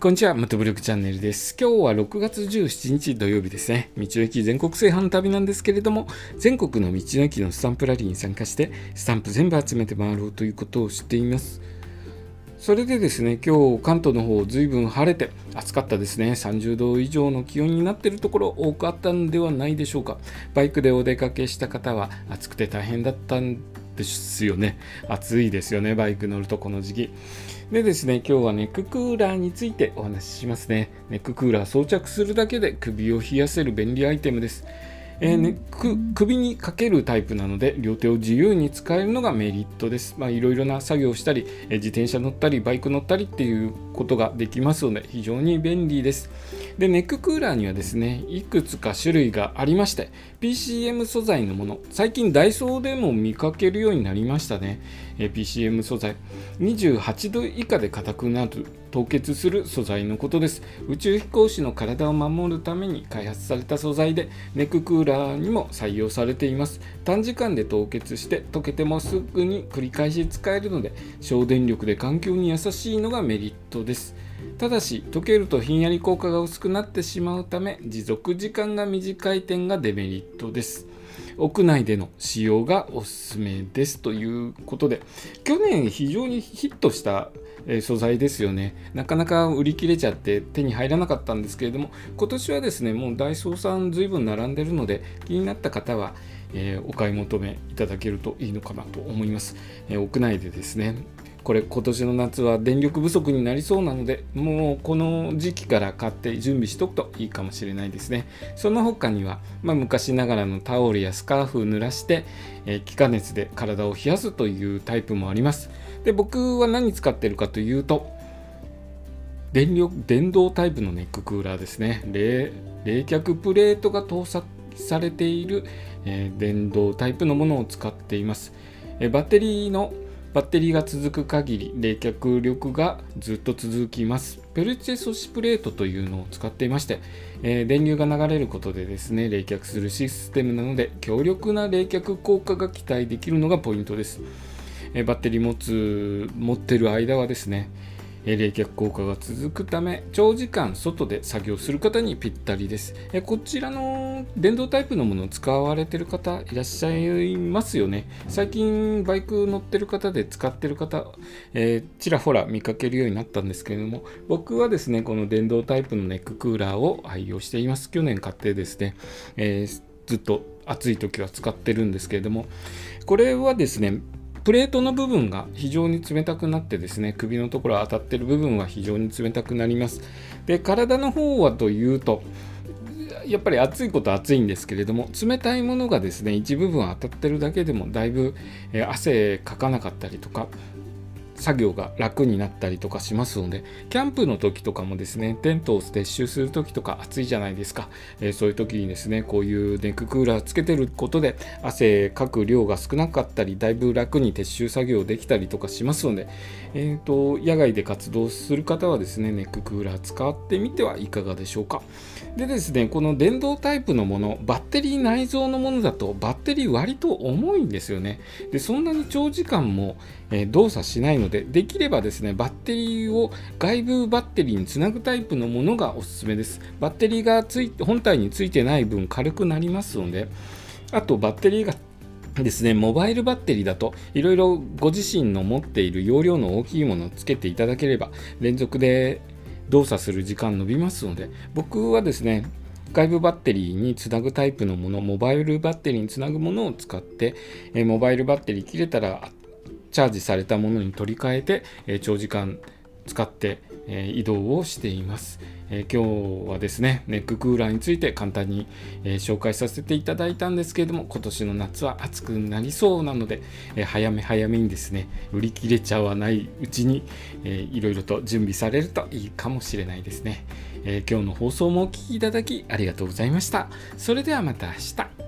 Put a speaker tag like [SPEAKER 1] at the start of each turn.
[SPEAKER 1] こんにちは、ムトブログチャンネルです。今日は6月17日土曜日ですね。道の駅全国制覇の旅なんですけれども、全国の道の駅のスタンプラリーに参加して、スタンプ全部集めて回ろうということをしています。それでですね、今日関東の方、ずいぶん晴れて暑かったですね。30度以上の気温になっているところ多くあったんではないでしょうか。バイクでお出かけした方は暑くて大変だったんですよね。暑いですよね、バイク乗るとこの時期。でですね、今日はネッククーラーについてお話ししますね。ネッククーラー装着するだけで首を冷やせる便利アイテムです。えーね、首にかけるタイプなので両手を自由に使えるのがメリットです。まあ、いろいろな作業をしたり、えー、自転車乗ったりバイク乗ったりっていうことができますので非常に便利です。でネッククーラーにはですねいくつか種類がありまして PCM 素材のもの最近ダイソーでも見かけるようになりましたね、えー、PCM 素材。28度以下で硬くなる凍結する素材のことです。宇宙飛行士の体を守るために開発された素材でネッククーラーにも採用されています。短時間で凍結して溶けてもすぐに繰り返し使えるので省電力で環境に優しいのがメリットです。ただし溶けるとひんやり効果が薄くなってしまうため持続時間が短い点がデメリットです。屋内での使用がおすすめですということで去年非常にヒットした素材ですよね。なかなか売り切れちゃって手に入らなかったんですけれども今年はですねもうダイソーさん随分並んでるので気になった方は、え、お買い求めいただけるといいのかなと思います、え、屋内でですねこれ今年の夏は電力不足になりそうなのでもうこの時期から買って準備しとくといいかもしれないですね。その他には、まあ、昔ながらのタオルやスカーフを濡らして、えー、気化熱で体を冷やすというタイプもあります。で僕は何使ってるかというと電力電動タイプのネッククーラーですね。冷却プレートが搭載されている、えー、電動タイプのものを使っています、え、バッテリーのバッテリーが続く限り冷却力がずっと続きます。ペルチェ素子プレートというのを使っていまして、えー、電流が流れることでですね、冷却するシステムなので強力な冷却効果が期待できるのがポイントです。えー、バッテリー持つ、持ってる間はですね、冷却効果が続くため長時間外で作業する方にぴったりですこちらの電動タイプのものを使われてる方いらっしゃいますよね。最近バイク乗ってる方で使ってる方、えー、ちらほら見かけるようになったんですけれども僕はですねこの電動タイプのネッククーラーを愛用しています。去年買ってですね、えー、ずっと暑い時は使ってるんですけれどもこれはですねプレートの部分が非常に冷たくなってですね首のところ当たってる部分は非常に冷たくなります。で体の方はというとやっぱり暑いことは暑いんですけれども冷たいものがですね一部分当たってるだけでもだいぶ汗かかなかったりとか作業が楽になったりとかしますので、キャンプの時とかもですね、テントを撤収する時とか暑いじゃないですか。えー、そういう時にですね、こういうネッククーラーつけてることで、汗かく量が少なかったり、だいぶ楽に撤収作業できたりとかしますので、えーと、野外で活動する方はですね、ネッククーラー使ってみてはいかがでしょうか。でですね、この電動タイプのもの、バッテリー内蔵のものだと、バッテリー割と重いんですよね。で、そんなに長時間も、え、動作しないので、でできればですね、バッテリーを外部バッテリーにつなぐタイプのものがおすすめです。バッテリーがつい本体についてない分軽くなりますので、あとバッテリーがですね、モバイルバッテリーだといろいろご自身の持っている容量の大きいものをつけていただければ連続で動作する時間伸びますので僕はですね外部バッテリーにつなぐタイプのものモバイルバッテリーにつなぐものを使ってえモバイルバッテリー切れたらチャージされたものに取り替えて、え長時間使って、え移動をしています、え今日はですねネッククーラーについて簡単に、え紹介させていただいたんですけれども今年の夏は暑くなりそうなので、え早め早めにですね売り切れちゃわないうちに、えいろいろと準備されるといいかもしれないですね、え今日の放送もお聴きいただきありがとうございました。それではまた明日。